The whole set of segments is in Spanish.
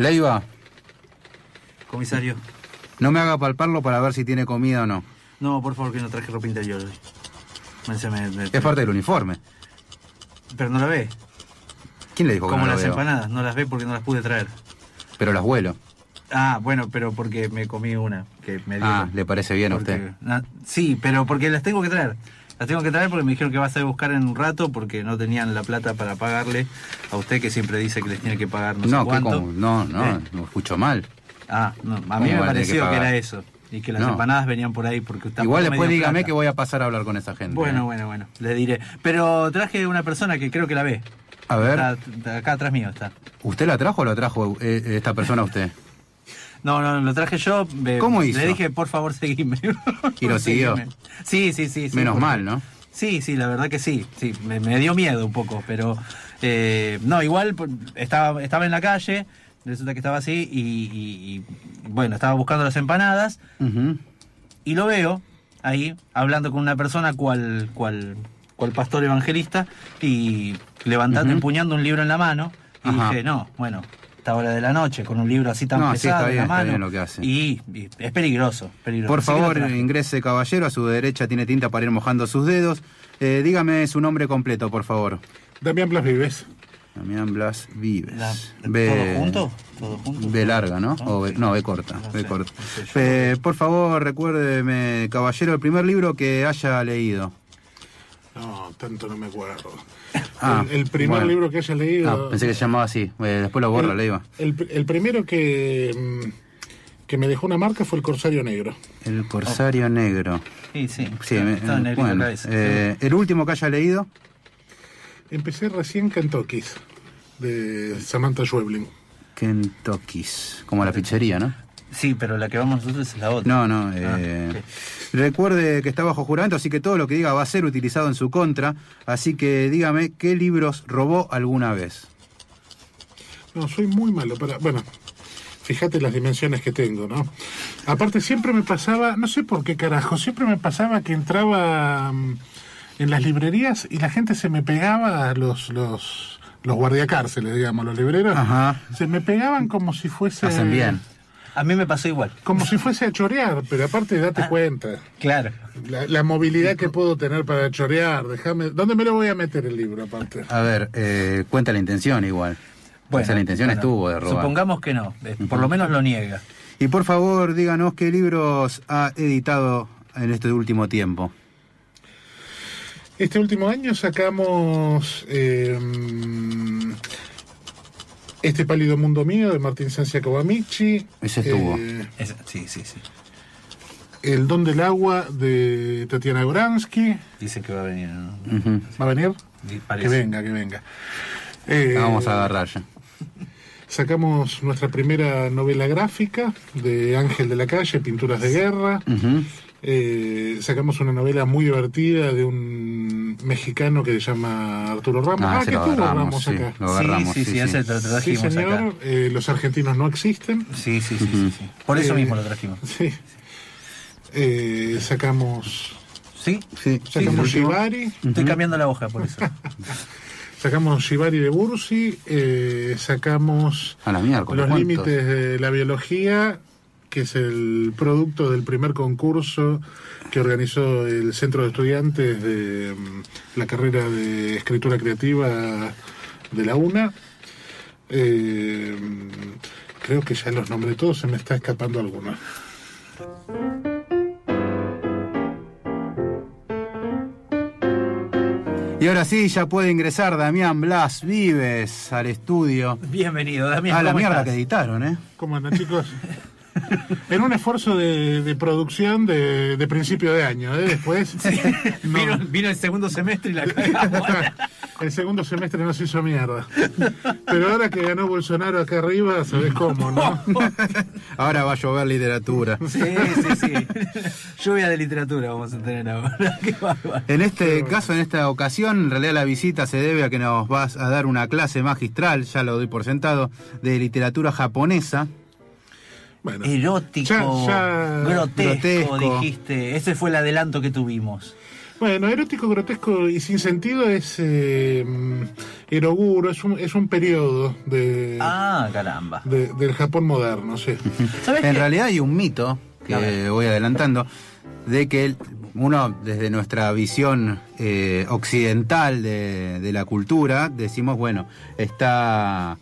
Leiva, Comisario. no me haga palparlo para ver si tiene comida o no. No, por favor, que no traje ropa interior hoy. Me- se me- me- Es parte del uniforme. Pero no la ve. ¿Quién le dijo que Como no las empanadas, no las ve porque no las pude traer. Pero las vuelo. Ah, bueno, pero porque me comí una que me dio. Ah, ¿le parece bien a usted? sí, pero porque las tengo que traer. Las tengo que traer porque me dijeron que vas a buscar en un rato porque no tenían la plata para pagarle a usted que siempre dice que les tiene que pagar no, No, ¿qué cuánto. como? No, no, Eh, no escucho mal. Ah, no, a ¿Cómo mí me que pareció que, era eso. Y que las No. empanadas venían por ahí porque tampoco Igual después dígame plata. que voy a pasar a hablar con esa gente. Bueno, ¿eh? bueno, bueno, le diré. Pero traje una persona que creo que la ve. A ver, está acá atrás mío está. ¿usted la trajo o la trajo eh, esta persona a usted? No, no, lo traje yo. ¿Cómo hizo? Le dije, por favor, seguime. ¿Y lo siguió? Sí, sí, sí. sí, Menos porque- mal, ¿no? Sí, sí, la verdad que sí. Sí, me, me dio miedo un poco, pero. eh, no, igual estaba, estaba en la calle, resulta que estaba así y, y- y, bueno, estaba buscando las empanadas y lo veo ahí hablando con una persona cual, cual, cual pastor evangelista y levantando, empuñando un libro en la mano. Y Ajá. dije, no, bueno, esta hora de la noche con un libro así tan No, sí, pesado está en la está mano. bien lo que hace. Y, y es peligroso, peligroso. Por favor, ingrese caballero, a su derecha tiene tinta para ir mojando sus dedos. Eh, dígame su nombre completo, por favor. Damián Blas Vives. Damián Blas Vives. La- B- ¿Todo junto? ¿Todo junto? B larga, ¿no? Ah, O B- sí. no, B corta. No B corta. no sé, yo- Eh, por favor, recuérdeme, caballero, el primer libro que haya leído. No, tanto no me acuerdo. Ah, el, el primer bueno. libro que haya leído. Ah, pensé que se llamaba así. Eh, después lo borro, el, le iba. el, el primero que, mm, que me dejó una marca fue El Corsario Negro. El Corsario Negro. Sí, sí. Sí, está- me- está en bueno. eh, el último que haya leído. Empecé recién Kentucky, de Samantha Schweblin. Kentucky's. Como la pizzería, ¿no? Sí, pero la que vamos nosotros es la otra. No, no. eh, Ah, ok. Recuerde que está bajo juramento, así que todo lo que diga va a ser utilizado en su contra. Así que dígame qué libros robó alguna vez. No, soy muy malo para. Bueno, fíjate las dimensiones que tengo, ¿no? Aparte, siempre me pasaba, no sé por qué carajo, siempre me pasaba que entraba mm, en las librerías y la gente se me pegaba a los. los los guardiacárceles, digamos, los libreros, Ajá. se me pegaban como si fuese Hacen bien. A mí me pasó igual. como si fuese a chorear, pero aparte date cuenta. Claro. La, la movilidad que puedo tener para chorear, déjame. ¿Dónde me lo voy a meter el libro aparte? A ver, eh, cuenta la intención igual. o sea, la intención bueno, estuvo de robar. Supongamos que no. eh, Por lo menos lo niega. Y por favor, díganos qué libros ha editado en este último tiempo. Este último año sacamos eh, Este pálido mundo mío de Martín Sancia Kawamichi. Ese estuvo. eh, sí, sí, sí. el don del agua de Tatiana Goransky. Dice que va a venir. ¿no? ¿Va a venir? Sí, Que venga, que venga. Eh, La vamos a agarrar ya. Sacamos nuestra primera novela gráfica de Ángel de la Calle, Pinturas de Guerra. Eh, sacamos una novela muy divertida de un mexicano que se llama Arturo Ramos. Ah, Ah, que lo tuvo agarramos, Ramos sí, acá. lo Sí, agarramos. sí, sí, ese lo Sí, trajimos señor. acá. Eh, los argentinos no existen. Sí, sí, sí, sí, sí. Por eso Eh, mismo lo trajimos. Sí. Eh, sacamos ¿Sí? Sí, sacamos sí. Shibari. Estoy cambiando la hoja por eso. Sacamos Shibari de Bursi. eh, sacamos A la miércoles. Los límites de la biología que es el producto del primer concurso que organizó el Centro de Estudiantes de mm, la carrera de escritura creativa de la UNA. Eh, creo que ya los nombré todos, se me está escapando alguno. Y ahora sí, ya puede ingresar Damián Blas Vives al estudio. Bienvenido, Damián. A la ¿cómo mierda estás? que editaron, ¿eh? ¿Cómo andan, chicos? en un esfuerzo de, de producción de, de principio de año, ¿eh? Después. no. Vino, vino el segundo semestre y la. El segundo semestre nos hizo mierda. Pero ahora que ganó Bolsonaro acá arriba, ¿sabés cómo, no? Ahora va a llover literatura. Sí, sí, sí. Lluvia de literatura vamos a tener ahora. Qué bárbaro. En este caso, en esta ocasión, en realidad la visita se debe a que nos vas a dar una clase magistral, ya lo doy por sentado, de literatura japonesa. Bueno, Erótico, Ya- ya- grotesco, grotesco. dijiste. Ese fue el adelanto que tuvimos. bueno, erótico, grotesco y sin sentido es eh, Eroguro, es un, es un periodo de, Ah, caramba. de- del Japón moderno, sí. ¿Sabes En qué? realidad hay un mito, que voy adelantando, de que el- uno, desde nuestra visión eh, occidental de, de la cultura, decimos, bueno, está...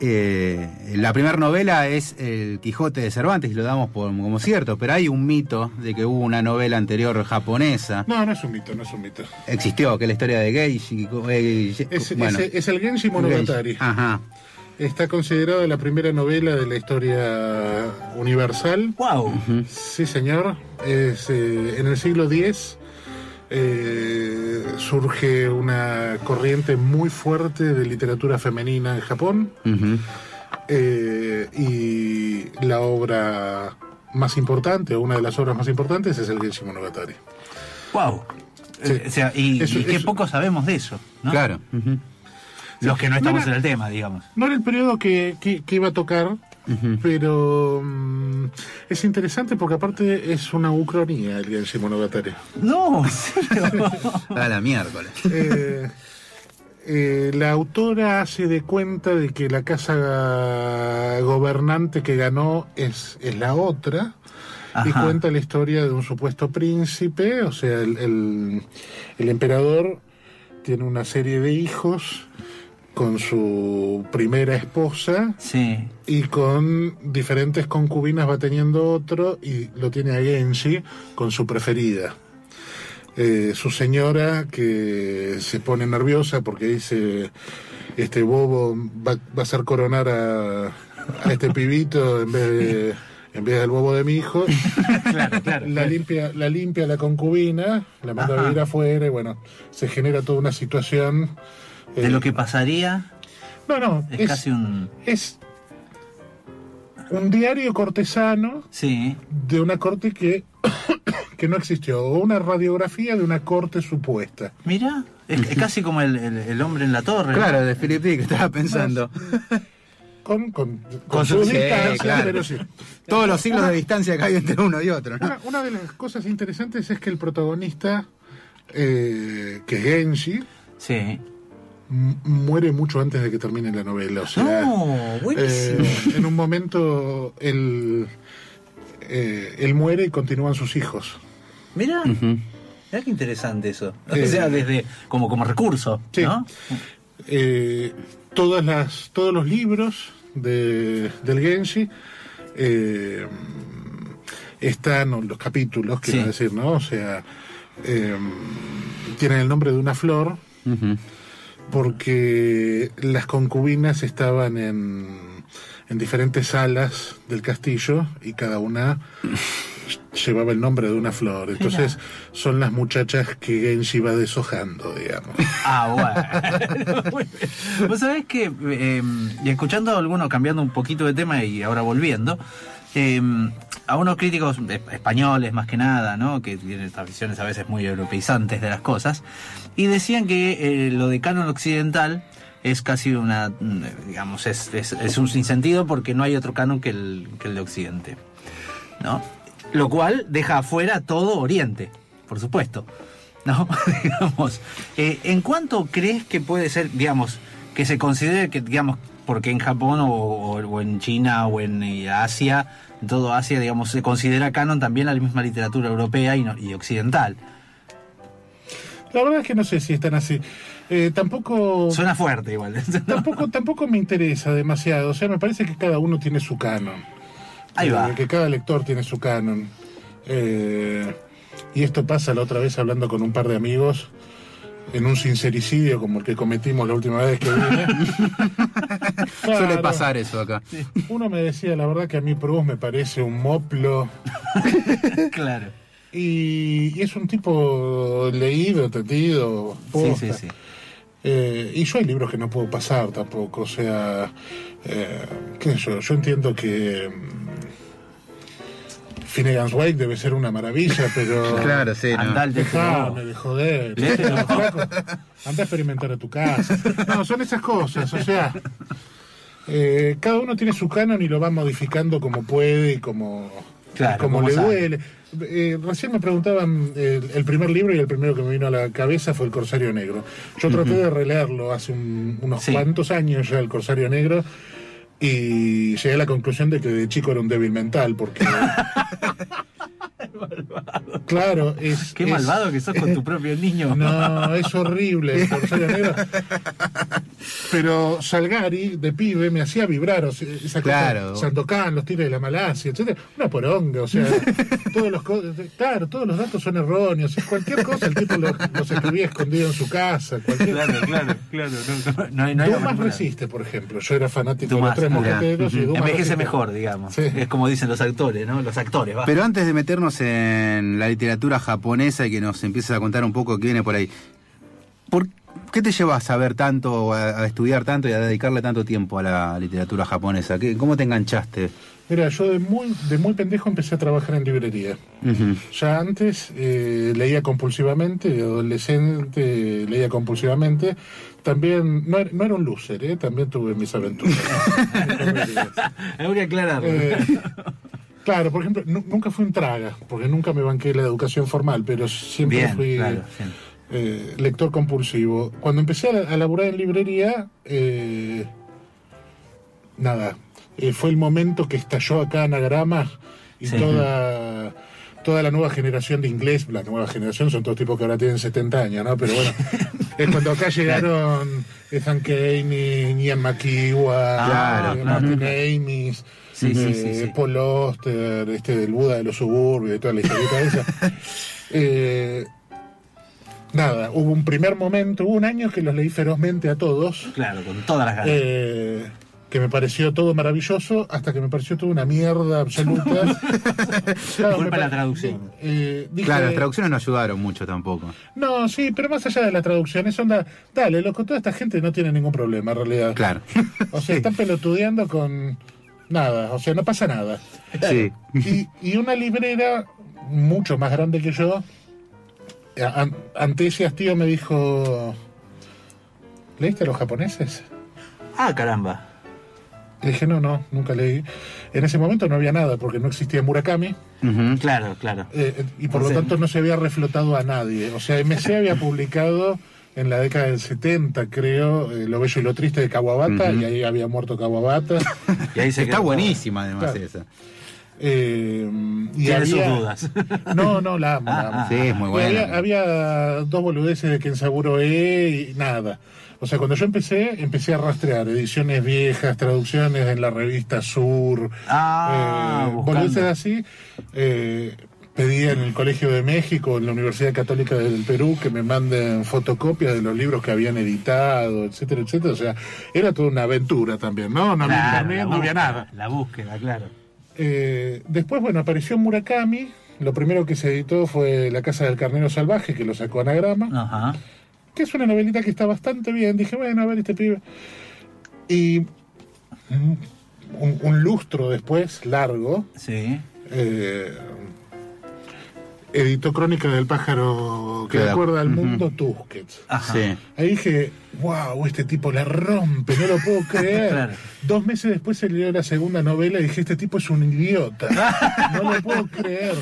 eh, la primera novela es El Quijote de Cervantes y lo damos por- como cierto, pero hay un mito de que hubo una novela anterior japonesa. No, no es un mito, no es un mito. Existió, que es la historia de Geishi. eh, Es, bueno, es- es el Genshi Monogatari. Geishi. Ajá. Está considerado la primera novela de la historia universal. Wow. Sí, señor. Es, eh, en el siglo X eh, surge una corriente muy fuerte de literatura femenina en Japón eh, y la obra más importante, o una de las obras más importantes, es el Genshi Monogatari. Wow. Sí. Eh, o sea, y, Eso- y qué eso- poco sabemos de eso, ¿no? Claro. Los que no estamos No, en el tema, digamos. No era el periodo que, que- que iba a tocar, Pero mm, es interesante porque aparte es una ucronía el Genshi Monogatari. No. A la miércoles. Eh, eh, la autora hace de cuenta de que la casa gobernante que ganó es, es la otra y cuenta la historia de un supuesto príncipe, o sea, el, el- el emperador tiene una serie de hijos con su primera esposa Sí. y con diferentes concubinas va teniendo otro y lo tiene a Genshi con su preferida. Eh, su señora que se pone nerviosa porque dice este bobo va, va a hacer coronar a, a este pibito en vez de en vez del bobo de mi hijo Claro, claro. la limpia la limpia la concubina la manda Ajá. a vivir afuera y bueno se genera toda una situación De eh, lo que pasaría, no no es, es, casi un. es un diario cortesano Sí. de una corte que, que no existió, o una radiografía de una corte supuesta. Mira, es, es casi como el, el- el hombre en la torre. ¿no? Claro, de Philip Dick estaba pensando. Con, con, con Con sus su- sí, claro. pero sí. Todos los siglos de distancia que hay entre uno y otro, ¿no? Una, una de las cosas interesantes es que el protagonista, eh, que es Genji, Sí. Muere mucho antes de que termine la novela. O sea, No, buenísimo. eh, en un momento él, eh, él muere y continúan sus hijos. Mira, Ujú. mira qué interesante eso. Eh, o sea, desde como como recurso, Sí. ¿no? eh, todas las, todos los libros de, del Genshi eh, están, o los capítulos, quiero Sí. decir, ¿no? O sea, eh, tienen el nombre de una flor. Porque las concubinas estaban en, en diferentes salas del castillo y cada una llevaba el nombre de una flor. Entonces son las muchachas que Genshi va deshojando, digamos. Ah, bueno. Vos sabés que, eh, y escuchando a alguno, cambiando un poquito de tema y ahora volviendo, eh, a unos críticos eh, españoles más que nada, ¿no? que tienen estas visiones a veces muy europeizantes de las cosas, y decían que eh, lo de canon occidental es casi una, mm, digamos, es, un sinsentido porque no hay otro canon que el, que el de Occidente, ¿no? Lo cual deja afuera todo Oriente, por supuesto. ¿no? digamos, eh, ¿en cuánto crees que puede ser, digamos, que se considere que, digamos, porque en Japón o, o- o en China o en eh, Asia, en todo Asia, digamos, se considera canon también la misma literatura europea y, no- y occidental. La verdad es que no sé si están así. Eh, tampoco, Suena fuerte igual. tampoco, tampoco me interesa demasiado. O sea, me parece que cada uno tiene su canon. Ahí Eh, va. Que cada lector tiene su canon. Eh, y esto pasa la otra vez hablando con un par de amigos en un sincericidio como el que cometimos la última vez que vine. Suele pasar eso acá. Uno me decía, la verdad que a mí Proust me parece un moplo. claro. Y, y es un tipo leído. Sí, posta. sí, sí. Eh, y yo hay libros que no puedo pasar tampoco, o sea, eh, qué sé yo, yo entiendo que Finnegan's Wake debe ser una maravilla, pero Claro, sí, no. Andá al de dejame de joder, anda a experimentar a tu casa. No, son esas cosas, o sea, eh, cada uno tiene su canon y lo va modificando como puede y como, Claro, como como le sabe. duele. Eh, recién me preguntaban eh, el primer libro y el primero que me vino a la cabeza fue El Corsario Negro. Yo traté de releerlo hace un- unos Sí. cuantos años ya, El Corsario Negro, y llegué a la conclusión de que de chico era un débil mental, porque... Claro, es... Qué es- malvado que sos con tu propio niño. no, es horrible Corsario Negro. Pero Salgari, de pibe, me hacía vibrar. O sea, esa Claro. cosa, Sandokan, los tiros de la Malasia, etcétera Una poronga, o sea, todos los, co- claro, todos los datos son erróneos. Cualquier cosa el tipo los, los escribía escondido en su casa. Cualquier... Claro, claro, claro. No, no, no hay, Dumas resiste, por ejemplo. Yo era fanático Dumas, de los tres mosqueteros y Dumas Envejece resiste. mejor, digamos. Sí. Es como dicen los actores, ¿no? Los actores, va. Pero antes de meternos en la literatura japonesa y que nos empieces a contar un poco qué viene por ahí, ¿por qué te llevas a saber tanto, a, a estudiar tanto y a dedicarle tanto tiempo a la literatura japonesa? ¿Qué- ¿Cómo te enganchaste? Mira, yo de muy, de muy pendejo empecé a trabajar en librería. Ya antes eh, leía compulsivamente, de adolescente leía compulsivamente. También, no, era- no era un loser, ¿eh? también tuve mis aventuras. Hay que aclararlo. Eh, claro, por ejemplo, nu- nunca fui un traga, porque nunca me banqué la educación formal, pero siempre Bien, fui claro, bien. Eh, lector compulsivo. Cuando empecé a, a laburar en librería, eh, nada, eh, fue el momento que estalló acá Anagrama y Sí. toda, toda la nueva generación de inglés, la nueva generación son todos tipos que ahora tienen 70 años, ¿no? Pero bueno, es cuando acá llegaron Ethan Kane, Ian McEwan, Claro, claro. Martin Amis, Sí, sí, sí, sí. Paul Oster, este del Buda de los suburbios, y toda la historieta esa. Eh, nada, hubo un primer momento, hubo un año que los leí ferozmente a todos, Claro, con todas las ganas. eh, que me pareció todo maravilloso, hasta que me pareció todo una mierda absoluta. Claro, Culpa la traducción. eh, dije, Claro, las traducciones no ayudaron mucho tampoco. No, sí, pero más allá de la traducción, es onda, dale, loco, toda esta gente no tiene ningún problema en realidad. Claro. O sea, están pelotudeando con nada, o sea, no pasa nada. Sí. Y, y una librera mucho más grande que yo, an- ante ese hastío me dijo, ¿leíste a los japoneses? Ah, caramba. Le dije, no, no, nunca leí. En ese momento no había nada, porque no existía Murakami. Claro, claro. eh, eh, y por O lo tanto no se había reflotado a nadie. O sea, MC había publicado en la década del 70, creo, eh, Lo Bello y lo Triste de Kawabata, y ahí había muerto Kawabata. Y ahí se Está quedó. buenísima además Claro. esa. Eh, y Tiene sus había- dudas. No, no, la amo. la amo. Ah, Sí, es muy buena. Había, había dos boludeces de Kensaburo E y nada. O sea, cuando yo empecé, empecé a rastrear ediciones viejas, traducciones en la revista Sur, Ah, eh, boludeces así. Eh, pedí en el Colegio de México, en la Universidad Católica del Perú, que me manden fotocopias de los libros que habían editado, etcétera, etcétera. O sea, era toda una aventura también, ¿no? No había internet, no había nada. La búsqueda, claro. Eh, después, bueno, apareció Murakami. Lo primero que se editó fue La Casa del Carnero Salvaje, que lo sacó Anagrama, Ajá. que es una novelita que está bastante bien. Dije, bueno, a ver este pibe. Y un, un lustro después, largo, Sí. eh, editó Crónica del pájaro que Claro. recuerda al mundo Tusquets. Ajá. Sí. Ahí dije, wow, este tipo la rompe, no lo puedo creer. Claro. Dos meses después se leyó la segunda novela y dije, este tipo es un idiota. No lo puedo creer.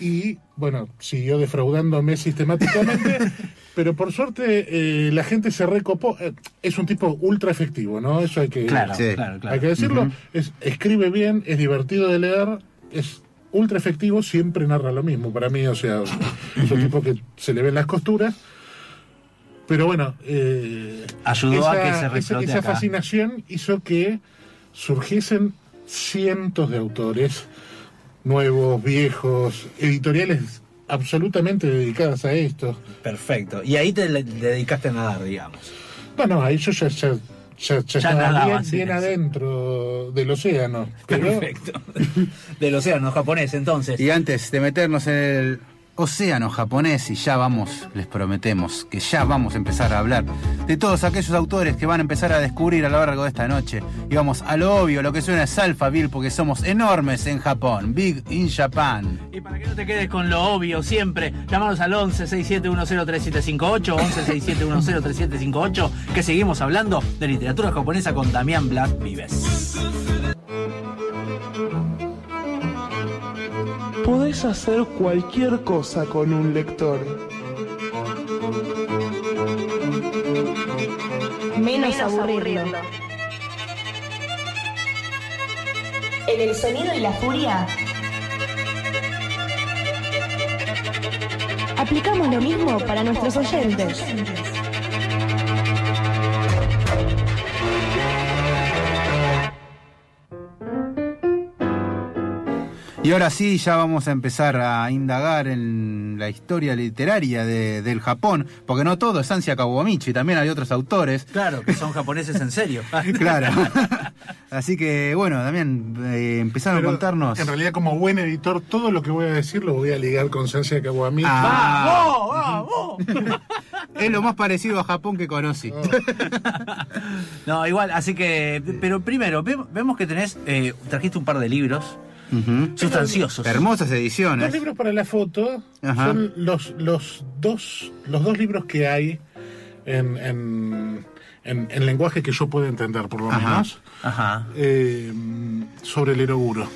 y bueno, siguió defraudándome sistemáticamente, pero por suerte eh, la gente se recopó. Eh, es un tipo ultra efectivo, ¿no? Eso hay que, Claro, Sí. claro, claro. hay que decirlo. es, escribe bien, es divertido de leer, es ultra efectivo, siempre narra lo mismo para mí, o sea, es un tipo que se le ven las costuras. Pero bueno, eh, Ayudó a que se esa, esa acá. fascinación hizo que surgiesen cientos de autores nuevos, viejos, editoriales absolutamente dedicadas a esto. Perfecto. Y ahí te dedicaste a nadar, digamos. Bueno, ahí yo ya, ya, ya, ya nadaba, bien, sí, bien sí. adentro del océano. Pero, Perfecto. Del océano japonés, entonces. Y antes de meternos en el océano japonés, y ya vamos, les prometemos que ya vamos a empezar a hablar de todos aquellos autores que van a empezar a descubrir a lo largo de esta noche. Y vamos a lo obvio, lo que suena es Alphaville, porque somos enormes en Japón. Big in Japan. Y para que no te quedes con lo obvio siempre, llámanos al 11 67103758, 11 67103758, que seguimos hablando de literatura japonesa con Damián Blas Vives. Podés hacer cualquier cosa con un lector. Menos, aburrirlo. En el sonido y la furia, Aplicamos lo mismo para nuestros oyentes. Y ahora sí, ya vamos a empezar a indagar en la historia literaria de- del Japón, porque no todo es Ansia Kawamichi, también hay otros autores. Claro, que son japoneses en serio. Claro. Así que, bueno, también eh, empezaron pero a contarnos. en realidad, como buen editor, todo lo que voy a decir lo voy a ligar con Sancia Kawamichi. Ah, ¡Vamos, vamos! es lo más parecido a Japón que conocí. No, igual, así que, pero primero, ve- vemos que tenés, eh, trajiste un par de libros Ujú. sustanciosos. Hermosas Dos ediciones. libros para la foto Ajá. son los, los, dos, los dos libros que hay en, en, en- en lenguaje que yo puedo entender, por lo Ajá. menos, Ajá, eh, sobre el eroguro.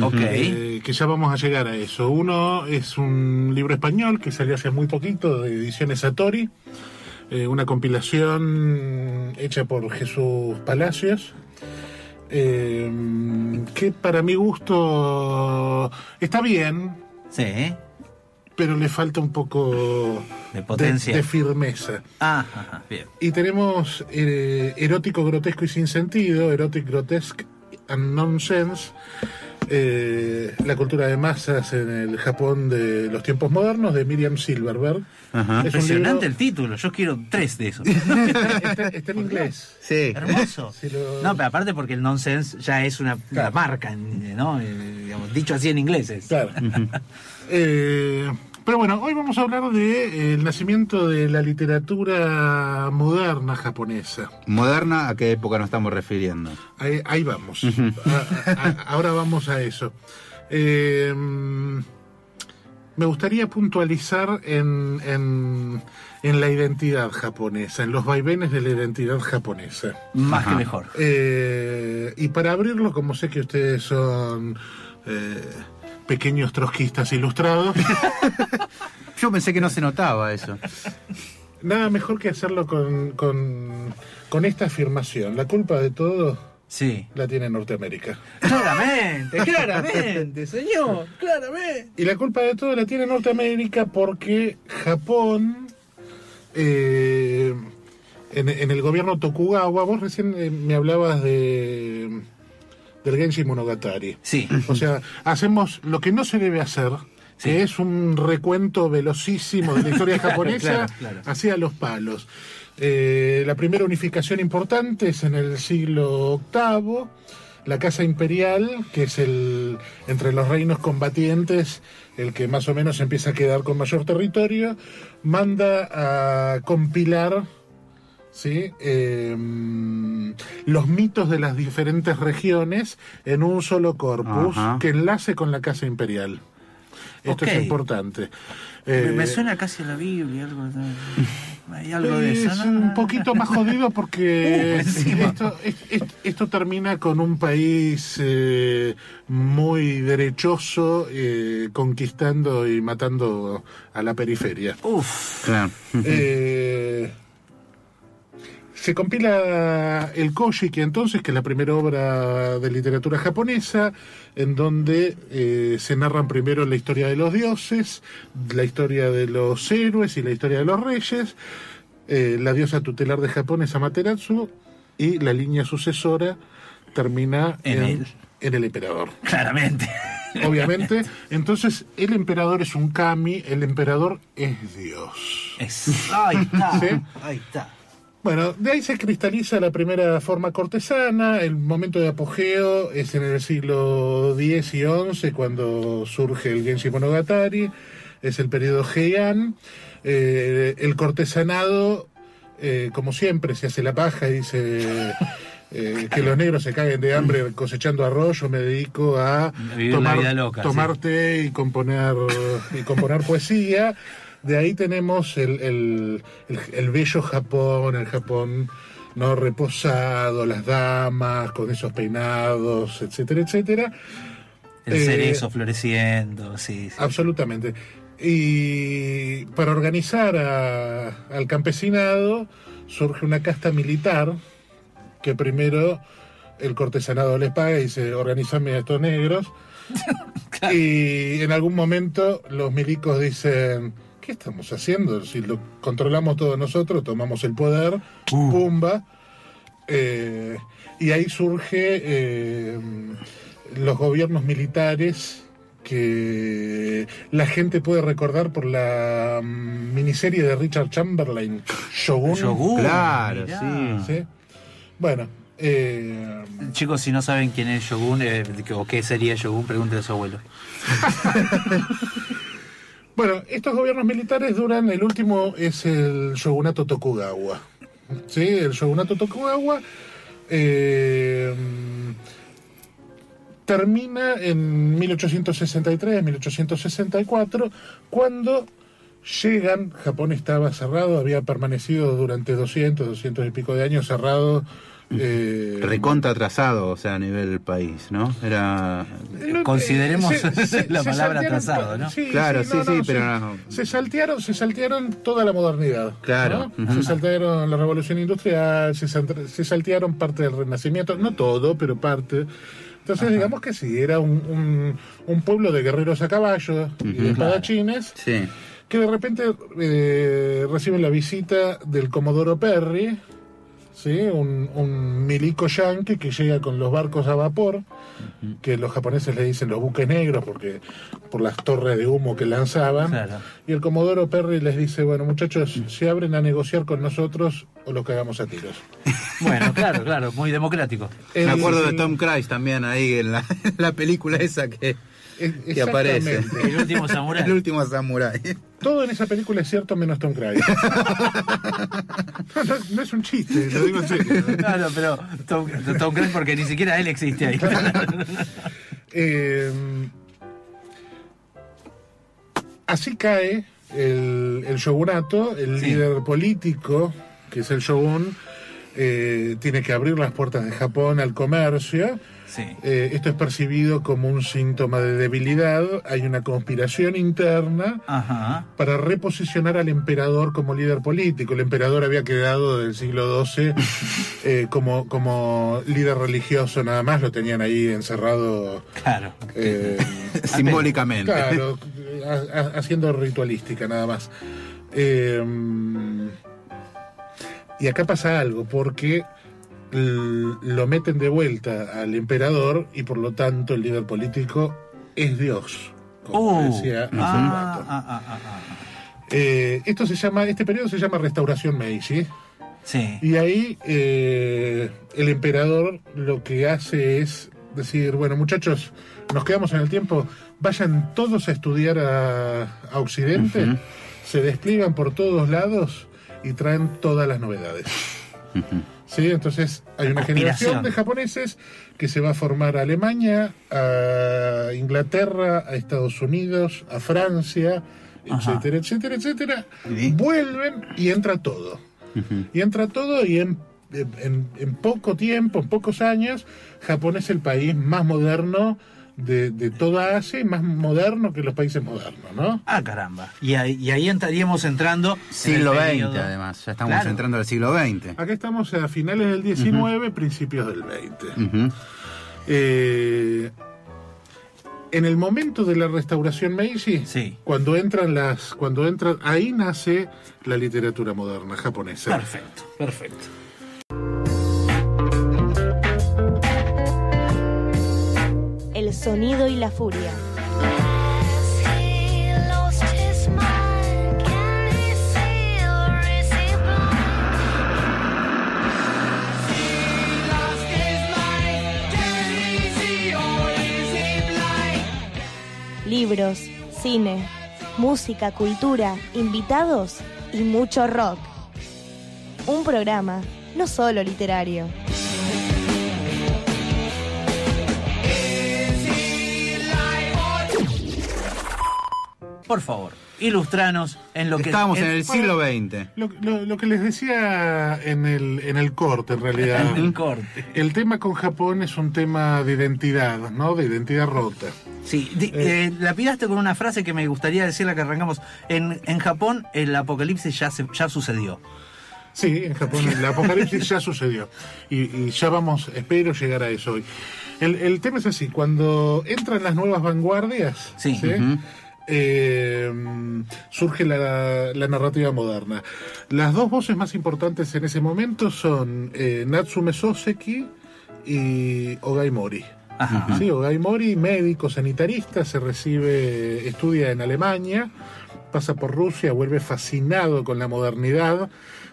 ok. Eh, que ya vamos a llegar a eso. Uno es un libro español que salió hace muy poquito de ediciones Satori, eh, una compilación hecha por Jesús Palacios. Eh, que para mi gusto está bien, Sí. pero le falta un poco De potencia. de firmeza. Ah, ajá, bien. Y tenemos eh, erótico, grotesco y sin sentido, erotic, grotesque and nonsense, eh, la cultura de masas en el Japón de los tiempos modernos, de Miriam Silverberg. Ajá. Es un Impresionante libro- el título, yo quiero tres de esos. Está, en inglés. Sí. Hermoso. Lo- No, pero aparte porque el nonsense ya es una, una marca, ¿no? Eh, digamos, dicho así en inglés es. Claro. Eh, pero bueno, hoy vamos a hablar de eh, el nacimiento de la literatura moderna japonesa. Moderna, ¿a qué época nos estamos refiriendo? Ahí, ahí vamos. A- a- a- ahora vamos a eso. Eh, me gustaría puntualizar en, en, en la identidad japonesa, en los vaivenes de la identidad japonesa. Más Ajá. que mejor. Eh, y para abrirlo, como sé que ustedes son eh, pequeños trotskistas ilustrados, Yo pensé que no se notaba eso. nada mejor que hacerlo con, con, con esta afirmación. La culpa de todo Sí. la tiene Norteamérica. Claramente, claramente, señor, claramente. Y la culpa de todo la tiene Norteamérica porque Japón, eh, en, en el gobierno Tokugawa, vos recién eh, me hablabas de del Genshi Monogatari. Sí. O sea, hacemos lo que no se debe hacer, Sí. que es un recuento velocísimo de la historia japonesa Claro, claro. hacia los palos. Eh, la primera unificación importante es en el siglo VIII. La Casa Imperial, que es el entre los reinos combatientes el que más o menos empieza a quedar con mayor territorio, manda a compilar ¿sí? Eh, los mitos de las diferentes regiones en un solo corpus Ajá. que enlace con la Casa Imperial. Esto es importante. Me, Eh, me suena casi a la Biblia, algo, hay algo de eso, es ¿no? un poquito más jodido porque Uh, esto, es- es- esto termina con un país eh, muy derechoso eh, conquistando y matando a la periferia. Uf, Claro. Se compila el Kojiki entonces, que es la primera obra de literatura japonesa, en donde eh, se narran primero la historia de los dioses, la historia de los héroes y la historia de los reyes. Eh, la diosa tutelar de Japón es Amaterasu y la línea sucesora termina En en, él. en el emperador claramente. obviamente. Entonces, el emperador es un kami, el emperador es Dios. Es- ahí está, ¿Sí? ahí está. Bueno, de ahí se cristaliza la primera forma cortesana, el momento de apogeo es en el siglo X y XI, cuando surge el Genshi Monogatari, es el periodo Heian, Eh, el cortesanado, eh, como siempre, se hace la paja y dice... eh, que los negros se caguen de hambre cosechando arroz, yo me dedico a tomar, loca, tomar sí. té y componer, y componer poesía. De ahí tenemos el, el, el, el bello Japón, el Japón no reposado, las damas con esos peinados, etcétera, etcétera. El Eh, cerezo floreciendo, sí, sí. Absolutamente. Y para organizar a- al campesinado surge una casta militar que primero el cortesanado les paga y dice, organizame a estos negros. Y en algún momento los milicos dicen, ¿qué estamos haciendo? Si lo controlamos todos nosotros, tomamos el poder, pumba. Eh, y ahí surge eh, los gobiernos militares que la gente puede recordar por la mm, miniserie de Richard Chamberlain, Shogun. Shogun, Claro. ¿sí? Bueno, eh, Chicos, si no saben quién es Shogun eh, o qué sería Shogun, pregúntenle a su abuelo. Bueno, estos gobiernos militares duran, el último es el shogunato Tokugawa. ¿Sí? El shogunato Tokugawa eh, termina en 1863, 1864, cuando llegan, Japón estaba cerrado, había permanecido durante 200, 200 y pico de años cerrado. Eh, Recontra atrasado, o sea, a nivel país, ¿no? Era. No, Consideremos eh, se- se- la se palabra atrasado, ¿no? Sí, Claro, sí, sí, pero se, no. se saltearon, se saltearon toda la modernidad. Claro, ¿no? ujú. Se saltearon la revolución industrial, se, sal- se saltearon parte del renacimiento, no todo, pero parte. Entonces, digamos que sí, era un, un, un pueblo de guerreros a caballo y de espadachines Sí. que de repente eh, reciben la visita del Comodoro Perry, ¿sí? un, un milico yankee que llega con los barcos a vapor, que los japoneses le dicen los buques negros porque por las torres de humo que lanzaban. Claro. Y el Comodoro Perry les dice, bueno muchachos, se abren a negociar con nosotros o los cagamos a tiros. Bueno, claro, claro, muy democrático. Me acuerdo de Tom Cruise también ahí en la, en la película esa que, que aparece. El último samurái. El último samurái. Todo en esa película es cierto menos Tom Cruise. no, no- no es un chiste, lo digo en serio. Claro, pero Tom, Tom Cruise porque ni siquiera él existe ahí. Eh, así cae el, el shogunato, el Sí. líder político, que es el shogun, eh, tiene que abrir las puertas de Japón al comercio. Sí. Eh, esto es percibido como un síntoma de debilidad. Hay una conspiración interna Ajá. para reposicionar al emperador como líder político. El emperador había quedado del siglo XII eh, como, como líder religioso nada más, lo tenían ahí encerrado. Claro. eh, Simbólicamente. Claro, ha- ha- haciendo ritualística nada más. Y acá pasa algo, porque lo meten de vuelta al emperador y por lo tanto el líder político es Dios. Como Oh. decía hace Ah, rato. ah, ah, ah. Eh, esto se llama, este periodo se llama Restauración Meiji. Sí. Y ahí eh, el emperador lo que hace es decir, bueno muchachos, nos quedamos en el tiempo, vayan todos a estudiar a, a Occidente, se despliegan por todos lados y traen todas las novedades. ¿Sí? Entonces hay una generación de japoneses que se va a formar a Alemania, a Inglaterra, a Estados Unidos, a Francia, Ajá. etcétera, etcétera, etcétera. Sí. Vuelven y entra todo. Y entra todo y en, en- en poco tiempo, en pocos años, Japón es el país más moderno de, de toda Asia y más moderno que los países modernos, ¿no? Ah, caramba. Y ahí, y ahí estaríamos entrando. en Siglo XX, además. Ya estamos Claro. entrando al siglo XX. Acá estamos a finales del 19, principios del 20. Ujú. Eh, en el momento de la restauración Meiji, Sí. cuando entran las, cuando entran, ahí nace la literatura moderna japonesa. Perfecto, perfecto. Sonido y la furia. Libros, cine, música, cultura, invitados y mucho rock. Un programa no solo literario. Por favor, ilustranos en lo que. Estábamos en el siglo XX. Lo, lo- lo que les decía en el, en el corte, en realidad. en el corte. El tema con Japón es un tema de identidad, ¿no? De identidad rota. Sí, di- eh, la pidaste con una frase que me gustaría decir la que arrancamos. En, en Japón el apocalipsis ya, se, ya sucedió. Sí, en Japón el apocalipsis ya sucedió. Y, y ya vamos, espero llegar a eso hoy. El, el tema es así, cuando entran las nuevas vanguardias, Sí. ¿sí? Eh, surge la, la narrativa moderna. Las dos voces más importantes en ese momento son eh, Natsume Soseki y Ogai Mori. Ajá. Sí, Ogai Mori, médico sanitarista, se recibe, estudia en Alemania, pasa por Rusia, vuelve fascinado con la modernidad.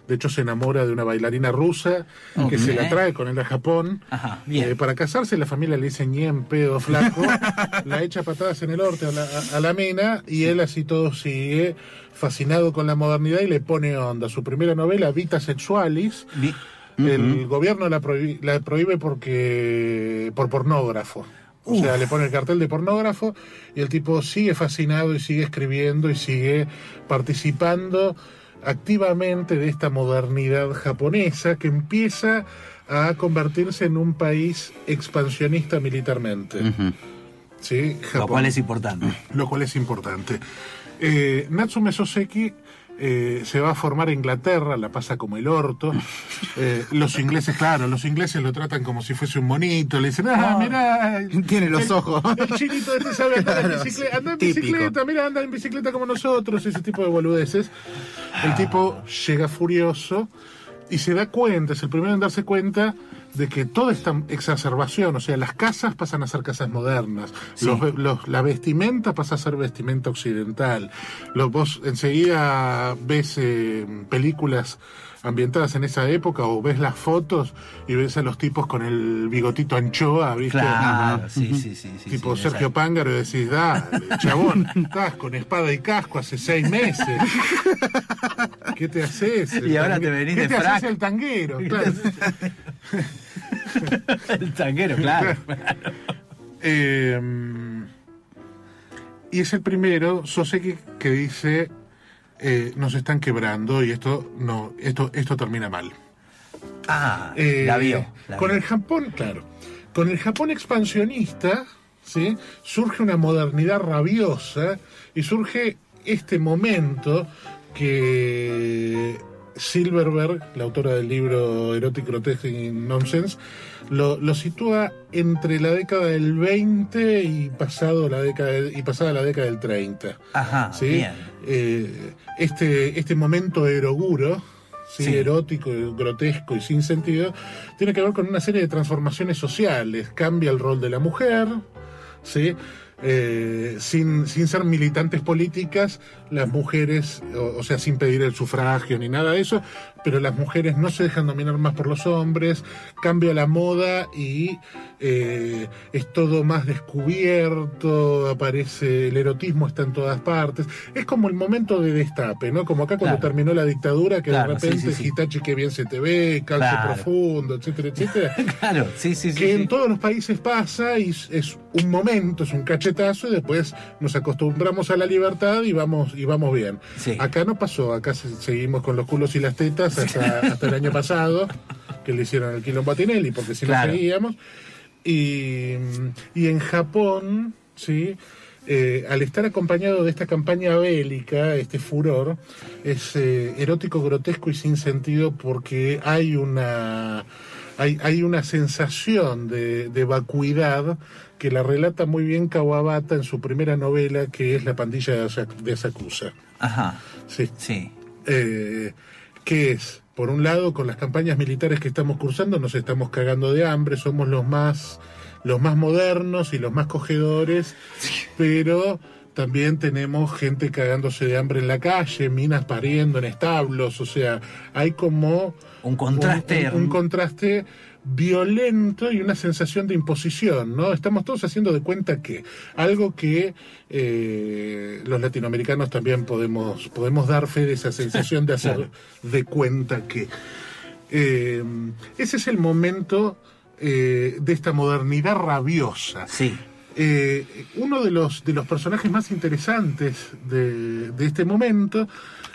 De hecho, se enamora de una bailarina rusa que se la trae con él a Japón. Ajá, bien. Eh, para casarse, la familia le dice ni en pedo flaco, la echa patadas en el orte a la, a- a la mina y él así todo sigue fascinado con la modernidad y le pone onda. Su primera novela, Vita Sexualis, Vi- el gobierno la, prohí- la prohíbe porque por pornógrafo. O sea, le pone el cartel de pornógrafo y el tipo sigue fascinado y sigue escribiendo y sigue participando activamente de esta modernidad japonesa que empieza a convertirse en un país expansionista militarmente. ¿Sí? Lo cual es importante. lo cual es importante. Eh, Natsume Soseki eh, se va a formar en Inglaterra, la pasa como el orto. Eh, los ingleses, claro, los ingleses lo tratan como si fuese un monito, le dicen, ah, mira, Tiene los ojos. el chinito este sabe andar en Claro, bicicleta, anda en típico. bicicleta, mira, anda en bicicleta como nosotros, ese tipo de boludeces. El tipo llega furioso y se da cuenta, es el primero en darse cuenta de que toda esta exacerbación, o sea, las casas pasan a ser casas modernas, los- los- la vestimenta pasa a ser vestimenta occidental. Los, vos enseguida ves eh, películas ambientadas en esa época o ves las fotos y ves a los tipos con el bigotito anchoa, ¿viste? Claro, sí, sí, sí. sí, tipo sí, Sergio Pángaro y decís, dale, chabón, estás con espada y casco hace seis meses. ¿Qué te haces? Y ahora te venís ¿Qué de te frac? haces el tanguero? Claro. El tanquero, claro. Eh, y es el primero, Soseki, que dice, eh, nos están quebrando y esto no, esto, esto termina mal. Ah, Eh, la vio. la con vio. el Japón, claro. Con el Japón expansionista, ¿sí? surge una modernidad rabiosa y surge este momento que Silverberg, la autora del libro Erotic Grotesque Nonsense, lo, lo sitúa entre la década del 20 y pasado la década del- y pasada la década del 30. Ajá, ¿sí? bien. Eh, este, este momento eroguro, ¿sí? Sí. erótico, grotesco y sin sentido, tiene que ver con una serie de transformaciones sociales. Cambia el rol de la mujer, ¿sí? Eh, sin, sin ser militantes políticas, las mujeres, o, o sea, sin pedir el sufragio ni nada de eso, pero las mujeres no se dejan dominar más por los hombres, cambia la moda y eh, es todo más descubierto, aparece el erotismo está en todas partes. Es como el momento de destape, ¿no? Como acá cuando Claro. terminó la dictadura, que Claro, de repente sí, sí. Hitachi que bien se te ve, calcio Claro. profundo, etcétera, etcétera. Claro, sí, sí, sí. que sí. en todos los países pasa y es- un momento, es un cachetazo y después nos acostumbramos a la libertad y vamos y vamos bien. Sí. Acá no pasó, acá se- seguimos con los culos y las tetas hasta, hasta el año pasado, que le hicieron el quilombo a Tinelli, porque si no seguíamos. Y, y en Japón, ¿sí? Eh, al estar acompañado de esta campaña bélica, este furor, es eh, erótico, grotesco y sin sentido porque hay una, hay, hay una sensación de, de vacuidad que la relata muy bien Kawabata en su primera novela, que es La pandilla de Asakusa. Ajá, Sí. sí. Eh, que es, por un lado, con las campañas militares que estamos cursando, nos estamos cagando de hambre, somos los más, los más modernos y los más cogedores, pero también tenemos gente cagándose de hambre en la calle, minas pariendo en establos, o sea, hay como Un contraste. un, un- un contraste violento y una sensación de imposición, ¿no? Estamos todos haciendo de cuenta que algo que eh, los latinoamericanos también podemos podemos dar fe de esa sensación de hacer de cuenta que eh, ese es el momento eh, de esta modernidad rabiosa. Sí. Eh, uno de los, de los personajes más interesantes de, de este momento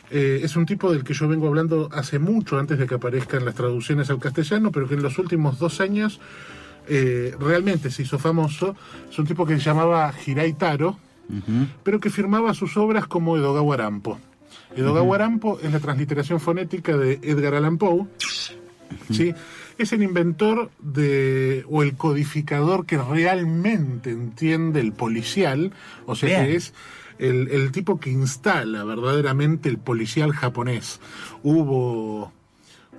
eh, es un tipo del que yo vengo hablando hace mucho, antes de que aparezcan las traducciones al castellano, pero que en los últimos dos años eh, realmente se hizo famoso. Es un tipo que se llamaba Hirai Taro, pero que firmaba sus obras como Edogawa Arampo. Edogawa Arampo es la transliteración fonética de Edgar Allan Poe. ¿sí? Es el inventor de, o el codificador que realmente entiende el policial, o sea Bien. que es el, el tipo que instala verdaderamente el policial japonés. Hubo,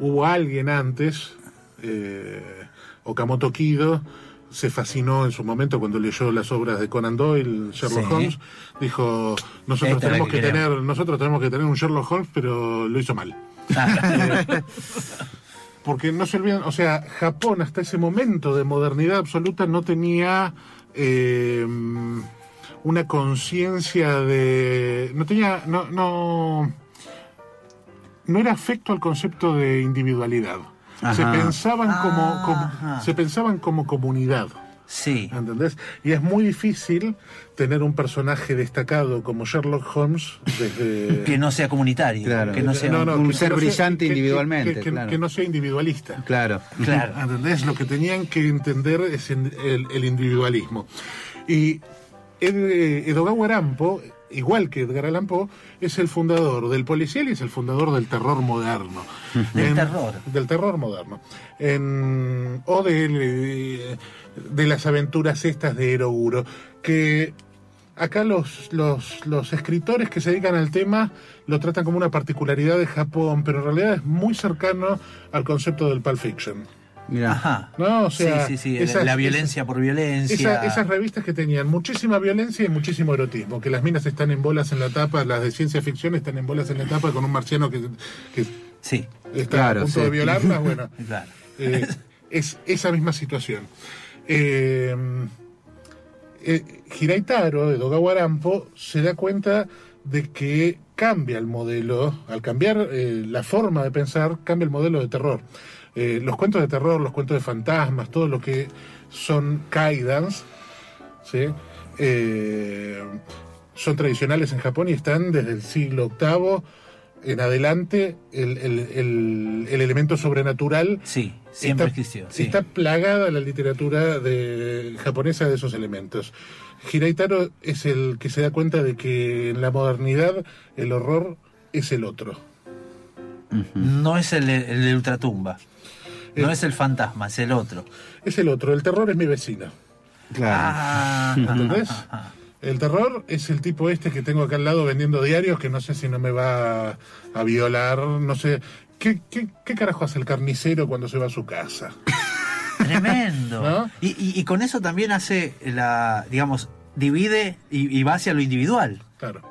hubo alguien antes, eh, Okamoto Kido, se fascinó en su momento cuando leyó las obras de Conan Doyle, Sherlock Sí. Holmes, dijo, nosotros Esta tenemos que que queremos". tener, nosotros tenemos que tener un Sherlock Holmes, pero lo hizo mal. Ah, Porque no se olviden, o sea, Japón hasta ese momento de modernidad absoluta no tenía eh, una conciencia de. no tenía. no, no. no era afecto al concepto de individualidad. Se pensaban como, como- se pensaban como comunidad. Sí. ¿Entendés? Y es muy difícil tener un personaje destacado como Sherlock Holmes desde. Que no sea comunitario. Claro. Que no sea. No, no, un que- ser que no sea- brillante individualmente, que- que- claro. que no sea individualista. Claro. Claro. ¿Entendés? Lo que tenían que entender es el, el individualismo. Y eh, Edogawa Arampo, igual que Edgar Allan Poe, es el fundador del policial y es el fundador del terror moderno. Del terror. Del terror moderno. En- o de, de las aventuras estas de Eroguro. Que acá los, los, los escritores que se dedican al tema lo tratan como una particularidad de Japón, pero en realidad es muy cercano al concepto del Pulp Fiction. Mira. Ajá. No, o sea, sí, sí, sí. esas- la violencia por violencia. Esa- esas revistas que tenían muchísima violencia y muchísimo erotismo, que las minas están en bolas en la tapa, las de ciencia ficción están en bolas en la tapa con un marciano que, que Sí, está Claro, a punto sí. de violarlas, bueno, claro. eh, es esa misma situación. Eh, eh, Hiraitaro, de Dogawa Arampo, se da cuenta de que cambia el modelo, al cambiar eh, la forma de pensar, cambia el modelo de terror. Eh, los cuentos de terror, los cuentos de fantasmas, todo lo que son kaidans, ¿sí? Eh, son tradicionales en Japón y están desde el siglo VIII en adelante. El, el- el- el elemento sobrenatural Sí, siempre está, existió. Sí. está plagada la literatura de, japonesa de esos elementos. Hiraitaro es el que se da cuenta de que en la modernidad el horror es el otro. No es el, el de Ultratumba. No El- es el fantasma, es el otro. Es el otro. El terror es mi vecino. Claro. Ah, ¿Entendés? ah, ah, ah. El terror es el tipo este que tengo acá al lado vendiendo diarios que no sé si no me va a violar, no sé. ¿Qué, qué, qué carajo hace el carnicero cuando se va a su casa? Tremendo. ¿No? Y, y- y con eso también hace la, digamos, divide y, y va hacia lo individual. Claro.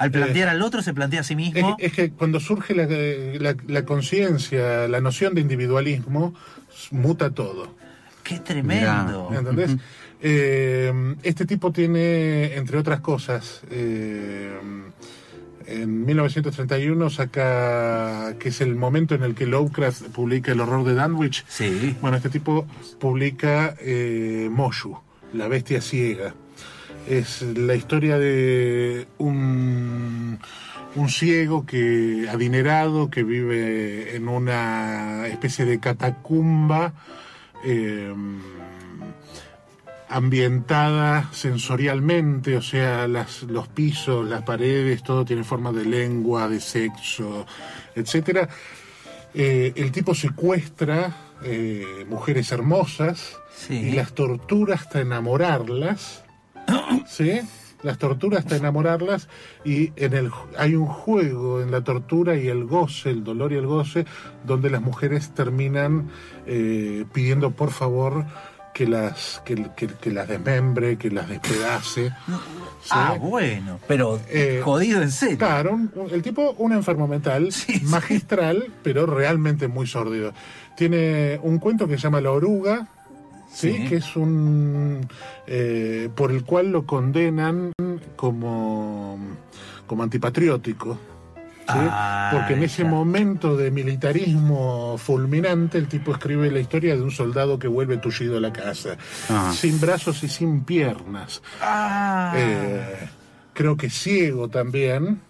Al plantear al otro se plantea a sí Es, mismo. es que cuando surge la, la- la conciencia, la noción de individualismo, muta todo. Qué tremendo. ¿Me ¿Entendés? Eh, este tipo tiene, entre otras cosas, eh, en 1931 saca, que es el momento en el que Lovecraft publica El horror de Danwich. Sí. Bueno, este tipo publica eh, Moshu, la bestia ciega. Es la historia de un, un ciego que adinerado que vive en una especie de catacumba eh, ambientada sensorialmente, o sea, las, los pisos, las paredes, todo tiene forma de lengua, de sexo, etcétera. Eh, el tipo secuestra eh, mujeres hermosas Sí. y las tortura hasta enamorarlas, ¿sí? Las tortura hasta enamorarlas y en el hay un juego en la tortura y el goce, el dolor y el goce, donde las mujeres terminan eh, pidiendo por favor que las que, que- que las desmembre, que las despedace. ¿sí? Ah, bueno. Pero Eh, jodido en serio. Claro, un- el tipo, un enfermo mental, Sí, sí. magistral, pero realmente muy sórdido. Tiene un cuento que se llama La Oruga, ¿sí? Sí. que es un. eh, por el cual lo condenan como, como antipatriótico. ¿sí? Ah, Porque en ese ya. momento de militarismo fulminante, el tipo escribe la historia de un soldado que vuelve tullido a la casa, Ah. sin brazos y sin piernas. Ah. Eh, creo que ciego también.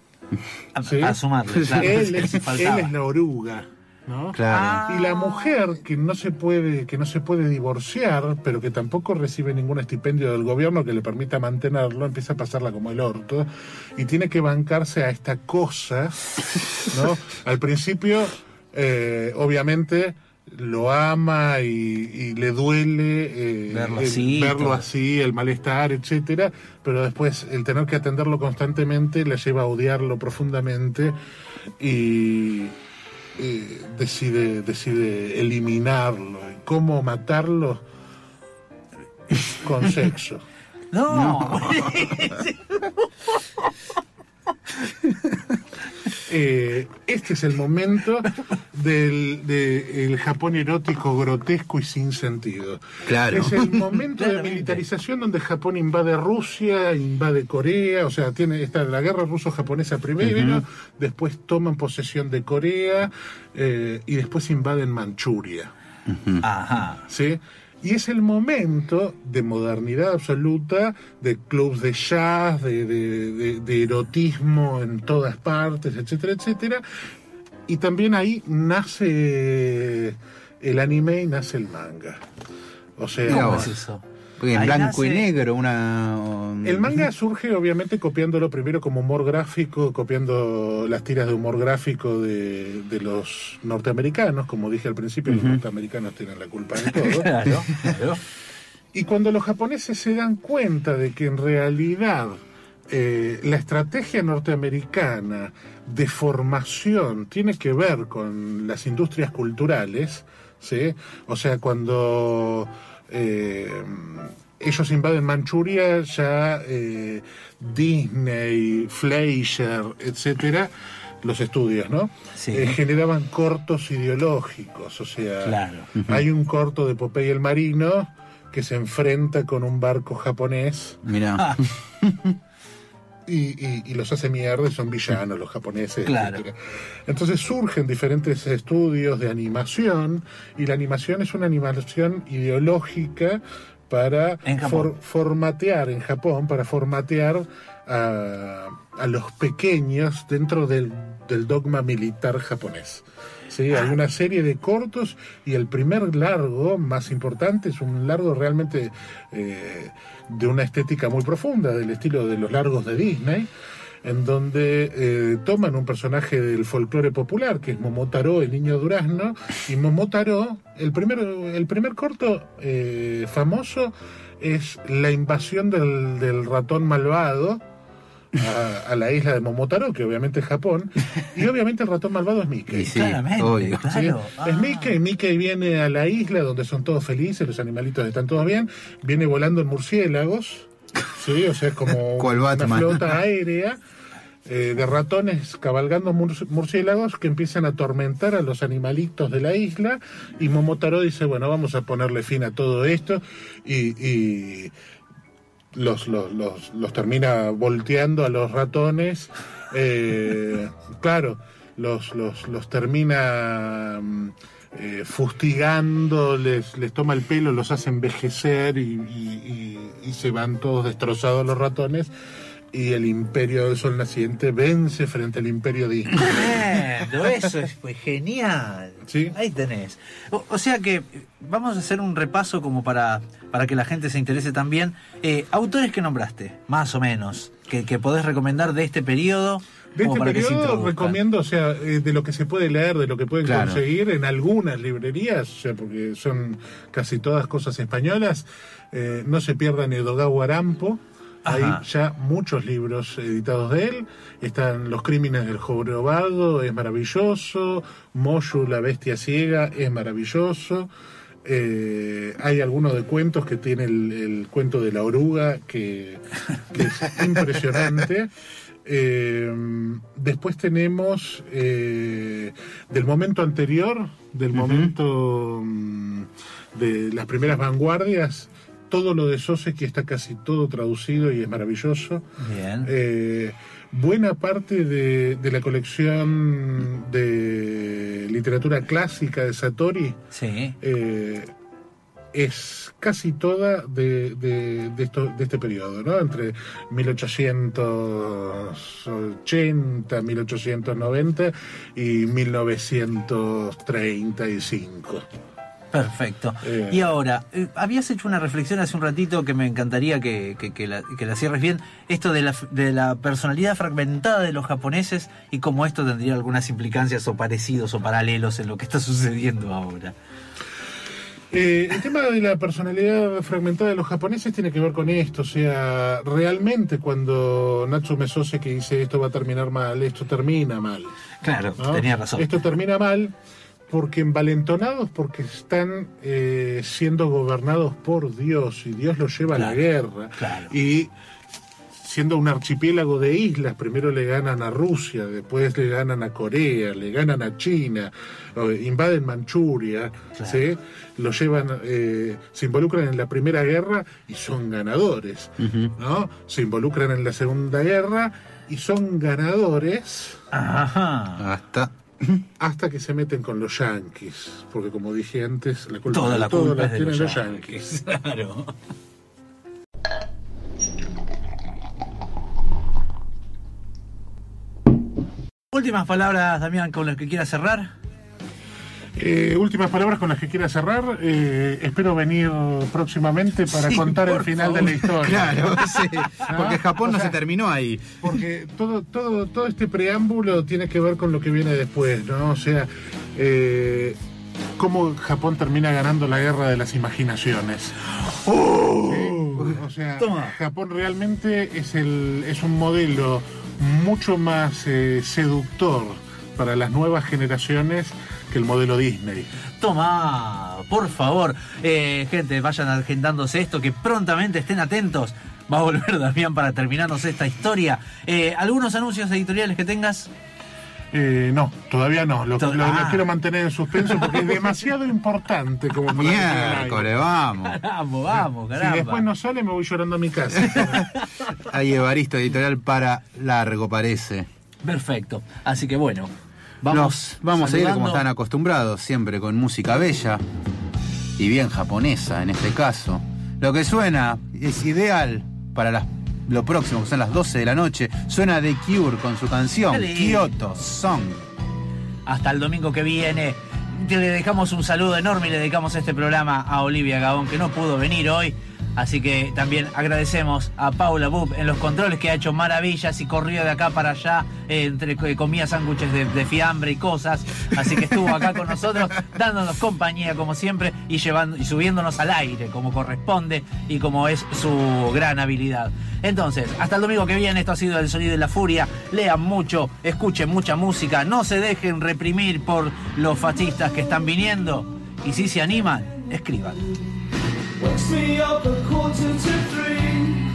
a, sí. a sumarle, claro. él, es, él es la oruga, ¿no? Claro. Y la mujer que no se puede que no se puede divorciar, pero que tampoco recibe ningún estipendio del gobierno que le permita mantenerlo, empieza a pasarla como el orto y tiene que bancarse a esta cosa, ¿no? Al principio, eh, obviamente lo ama y, y le duele eh, Verlo el- así, verlo todo. así, el malestar, etcétera, pero después el tener que atenderlo constantemente le lleva a odiarlo profundamente y eh, decide, decide eliminarlo. ¿Y ¿Cómo matarlo? Con sexo. No. Eh, este es el momento del de el Japón erótico grotesco y sin sentido. Claro. Es el momento de militarización donde Japón invade Rusia, invade Corea, o sea, tiene esta la guerra ruso-japonesa primero, después toman posesión de Corea eh, y después invaden Manchuria. Ajá. ¿sí? Y es el momento de modernidad absoluta, de clubs de jazz, de, erotismo en todas partes, etcétera, etcétera. Y también ahí nace el anime y nace el manga. O sea, ¿Cómo es eso? En blanco y negro, una. El manga surge obviamente copiándolo primero como humor gráfico, copiando las tiras de humor gráfico de, de los norteamericanos, como dije al principio, los norteamericanos tienen la culpa de todo. Claro, claro. Y cuando los japoneses se dan cuenta de que en realidad eh, la estrategia norteamericana de formación tiene que ver con las industrias culturales, ¿sí? O sea, cuando eh, ellos invaden Manchuria, ya eh, Disney, Fleischer, etcétera, los estudios, ¿no? Sí. Eh, generaban cortos ideológicos, o sea, Claro. hay un corto de Popeye el Marino que se enfrenta con un barco japonés Mira. y, y- y los hace mierda y son villanos los japoneses. Claro. Entonces surgen diferentes estudios de animación y la animación es una animación ideológica para formatear en Japón, para formatear a, a los pequeños dentro del, del dogma militar japonés. Sí, hay una serie de cortos y el primer largo más importante es un largo realmente eh, de una estética muy profunda, del estilo de los largos de Disney, en donde eh, toman un personaje del folclore popular, que es Momotaro, el niño durazno, y Momotaro, el primer, el primer corto eh, famoso es la invasión del, del ratón malvado, a, a la isla de Momotaro, que obviamente es Japón, y obviamente el ratón malvado es Mickey. Sí, Claramente, obvio. ¿sí? claro. Es Ah. Mickey, Mickey viene a la isla donde son todos felices, los animalitos están todos bien, viene volando en murciélagos, ¿sí? o sea, es como una flota aérea, eh, de ratones cabalgando mur- murciélagos que empiezan a atormentar a los animalitos de la isla y Momotaro dice, bueno, vamos a ponerle fin a todo esto y, y los, los, los, los termina volteando a los ratones. eh, claro, los, los, los termina mm, eh, fustigando, les, les toma el pelo, los hace envejecer y, y- y- y se van todos destrozados los ratones. Y el imperio del sol naciente vence frente al imperio. Tremendo, eso es pues, genial. Sí. Ahí tenés. O, o sea que eh, vamos a hacer un repaso como para, para que la gente se interese también. Eh, autores que nombraste, más o menos, que, que podés recomendar de este periodo. De este periodo recomiendo, o sea, eh, de lo que se puede leer, de lo que pueden Claro. conseguir en algunas librerías, o sea, porque son casi todas cosas españolas, eh, no se pierdan Edogawa Arampo, hay ya muchos libros editados de él, están Los crímenes del jorobado, es maravilloso, Moyu, la bestia ciega, es maravilloso, eh, hay algunos de cuentos que tiene el, el cuento de la oruga, que, que es impresionante. Eh, después tenemos eh, del momento anterior, del momento mm, de las primeras vanguardias, todo lo de Soseki está casi todo traducido y es maravilloso. Bien. Eh, buena parte de, de la colección de literatura clásica de Satori sí. eh, es casi toda de, de, de esto- de este periodo, ¿no? Entre 1880, 1890 y 1935. Perfecto. Eh. Y ahora, eh, habías hecho una reflexión hace un ratito que me encantaría que, que- que la, que la cierres bien, esto de la, de la personalidad fragmentada de los japoneses y cómo esto tendría algunas implicancias o parecidos o paralelos en lo que está sucediendo ahora. Eh, el tema de la personalidad fragmentada de los japoneses tiene que ver con esto, o sea, realmente cuando Natsume Soseki dice esto va a terminar mal, esto termina mal. Claro, ¿no? tenía razón. Esto termina mal porque envalentonados, porque están eh, siendo gobernados por Dios y Dios los lleva a la guerra. claro. Y siendo un archipiélago de islas, primero le ganan a Rusia, después le ganan a Corea, le ganan a China, invaden Manchuria, Claro. ¿sí? lo llevan, eh, se involucran en la primera guerra y son ganadores, ¿no? Se involucran en la segunda guerra y son ganadores Ajá. Hasta. Hasta que se meten con los yanquis, porque como dije antes, la culpa Toda de la todo culpa la es de tienen los yanquis. yanquis. Claro. Últimas palabras, Damián, con las que quieras cerrar. Eh, últimas palabras con las que quiera cerrar. eh, espero venir próximamente para Sí, contar el final favor. de la historia. Claro, sí. Porque Japón O no se terminó ahí. Porque todo, todo, todo este preámbulo tiene que ver con lo que viene después, ¿no? O sea, eh, cómo Japón termina ganando la guerra de las imaginaciones. ¿Sí? O sea, Toma. Japón realmente es, el, es un modelo mucho más seductor para las nuevas generaciones que el modelo Disney. Toma, por favor. Eh, gente, vayan agendándose esto, que prontamente estén atentos. Va a volver Damián para terminarnos esta historia. Eh, ¿Algunos anuncios editoriales que tengas? Eh, no, todavía no. Lo, To- lo- lo ah. quiero mantener en suspenso porque es demasiado importante como. Miércoles, vamos. Vamos, vamos, caramba. Si después no sale, me voy llorando a mi casa. Hay Evaristo Editorial para largo, parece. Perfecto. Así que bueno, vamos, vamos a ir como están acostumbrados, siempre con música bella y bien japonesa en este caso. Lo que suena es ideal para las- lo próximo, que son las 12 de la noche. Suena The Cure con su canción lindo. Kyoto Song. Hasta el domingo que viene. Le dejamos un saludo enorme y le dedicamos este programa a Olivia Gabón, que no pudo venir hoy. Así que también agradecemos a Paula Bub en los controles que ha hecho maravillas y corrió de acá para allá, eh, entre que comía sándwiches de, de fiambre y cosas. Así que estuvo acá con nosotros, dándonos compañía como siempre y llevando y subiéndonos al aire como corresponde y como es su gran habilidad. Entonces, hasta el domingo que viene, esto ha sido El Sonido de la Furia. Lean mucho, escuchen mucha música, no se dejen reprimir por los fascistas que están viniendo. Y si se animan, escriban. wakes me up a quarter to three.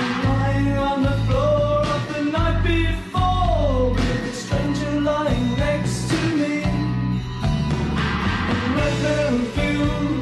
I'm lying on the floor of the night before with a stranger lying next to me. A red perfume.